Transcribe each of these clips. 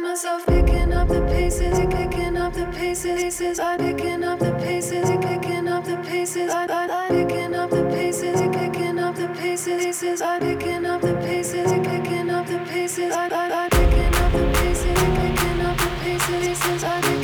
find myself picking up the pieces, picking up the pieces, I picking up the pieces, picking up the pieces, I I picking up the pieces, picking up the pieces, I picking up the pieces, picking up the pieces, I I picking up the pieces, picking up the pieces, I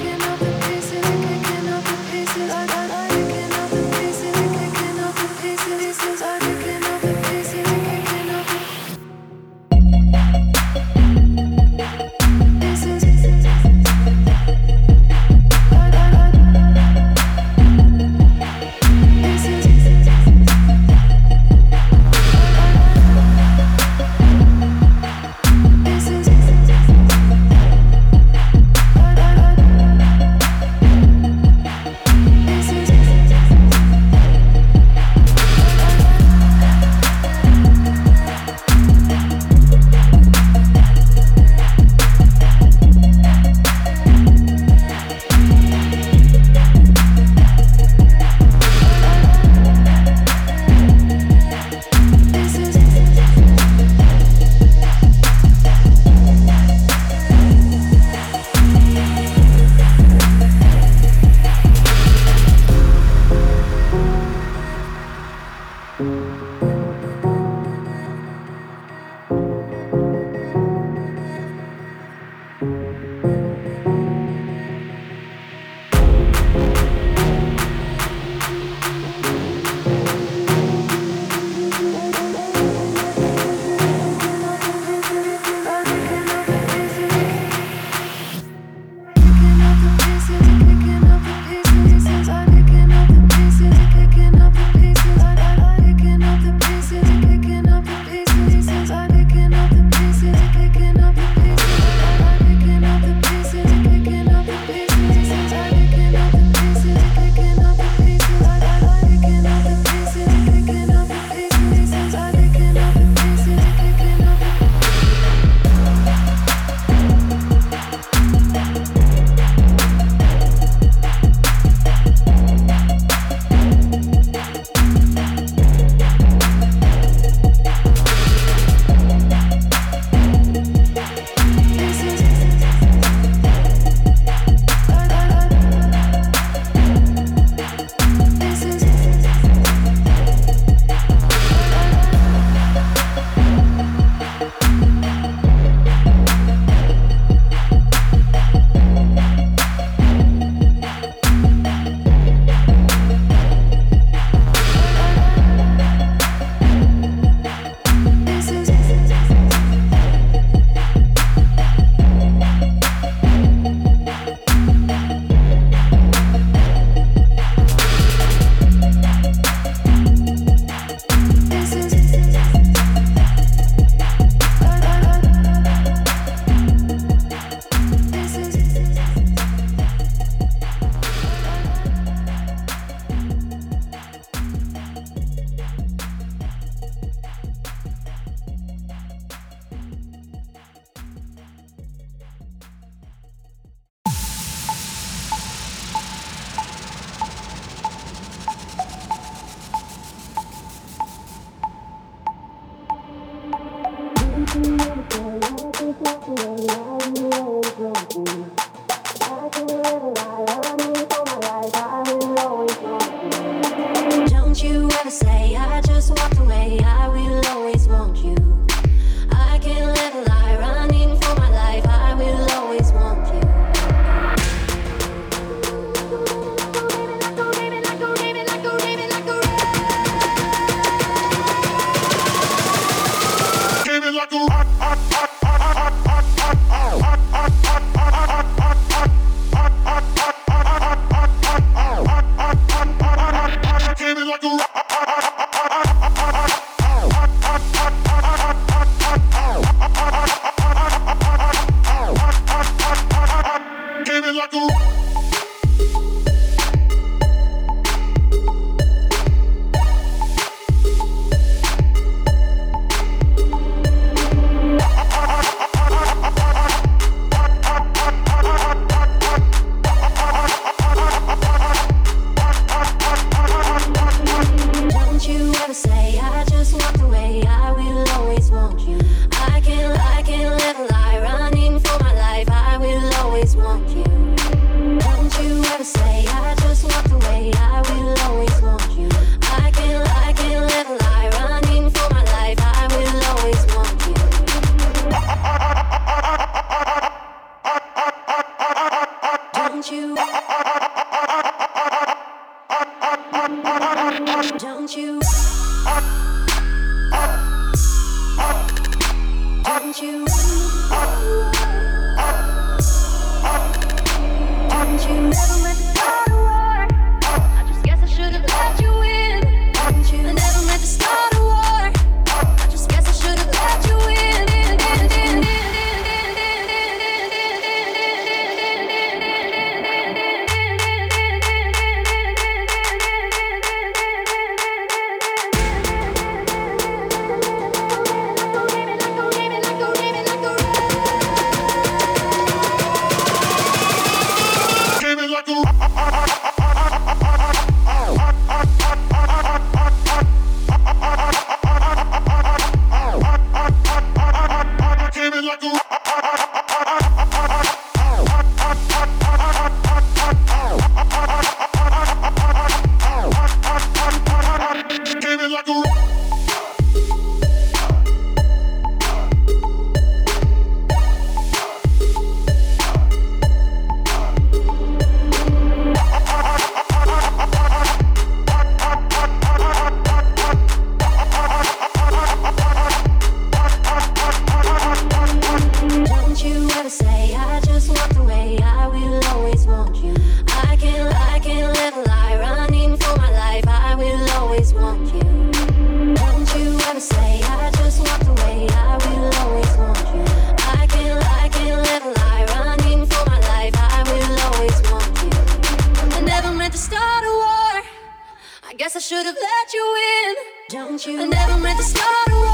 Don't you? I never meant to start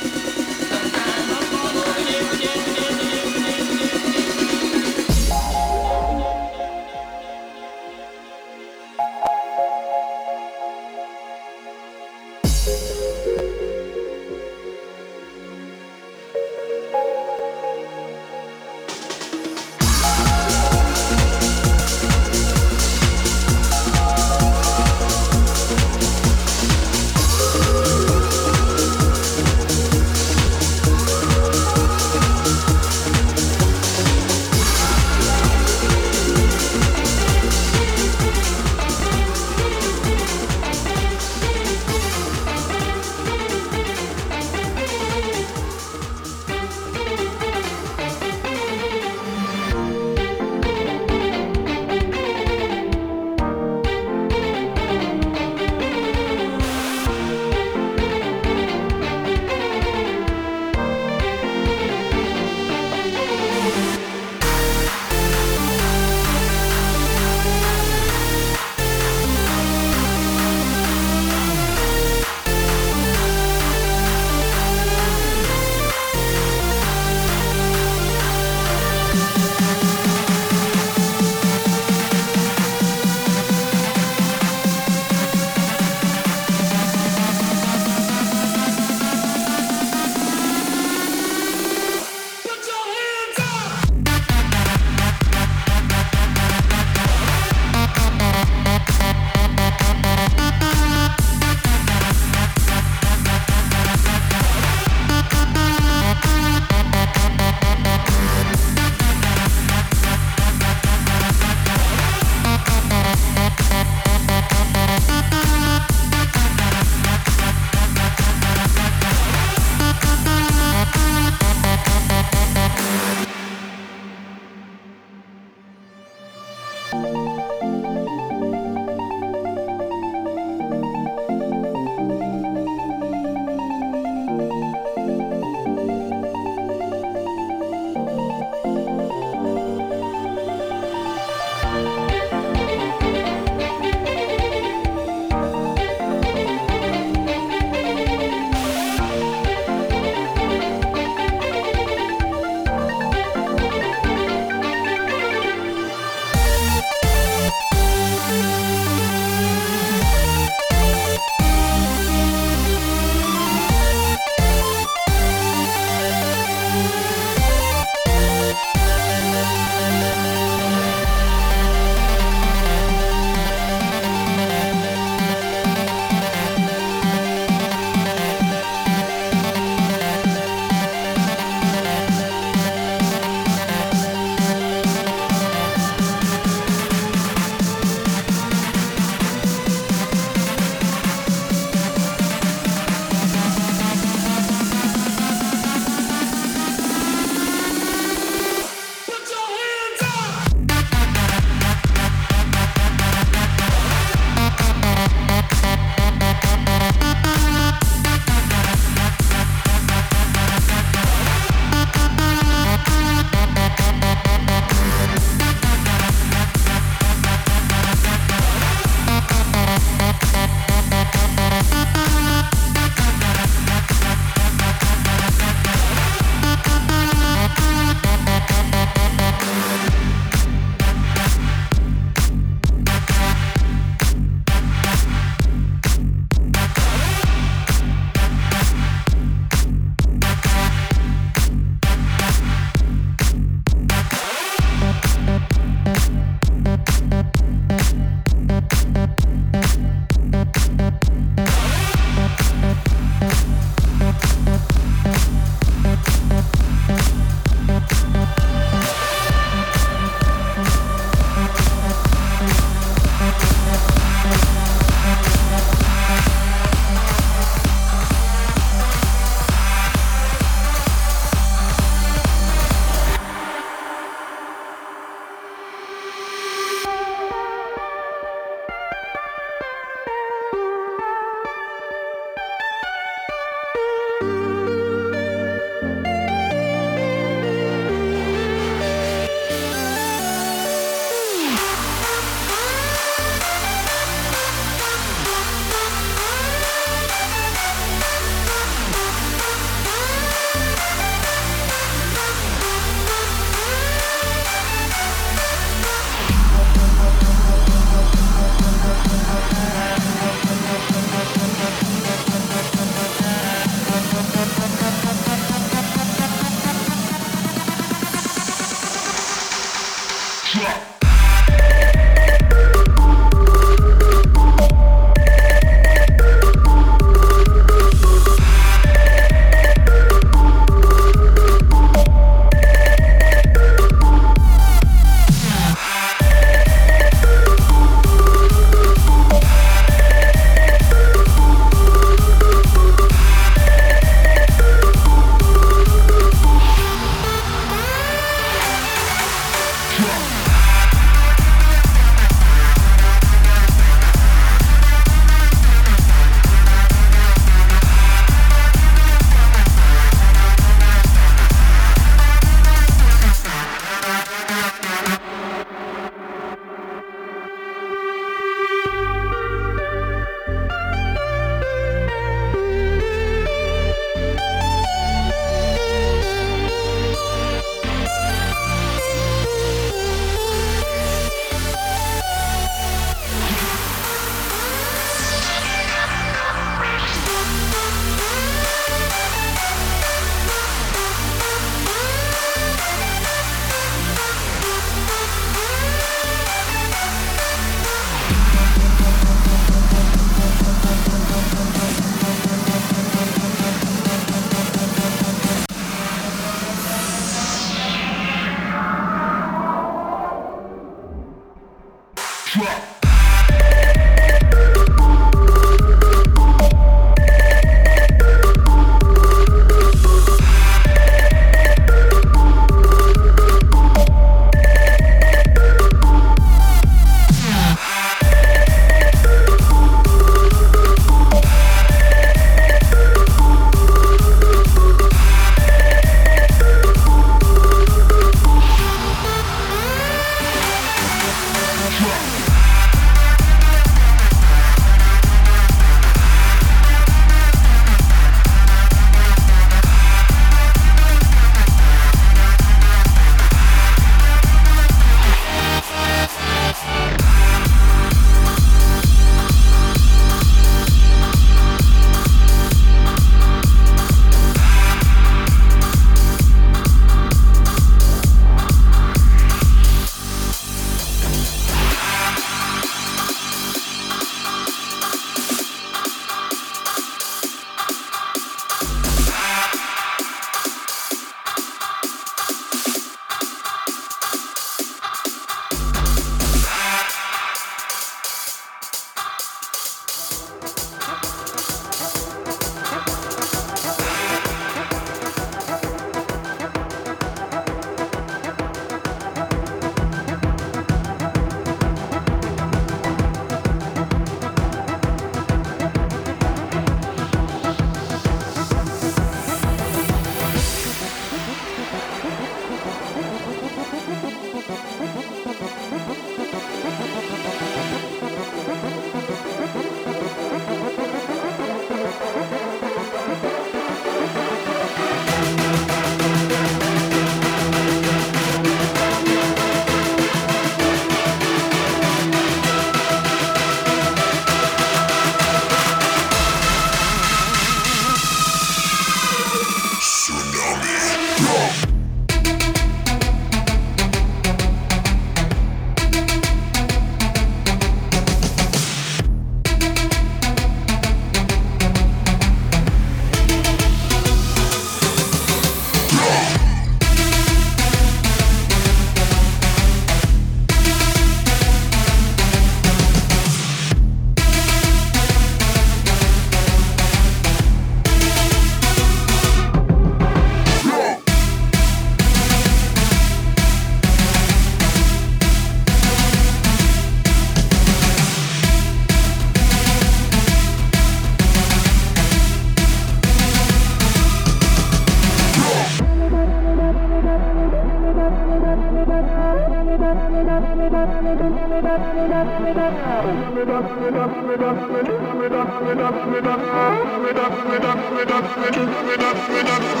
Turn it up, turn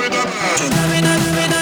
it up.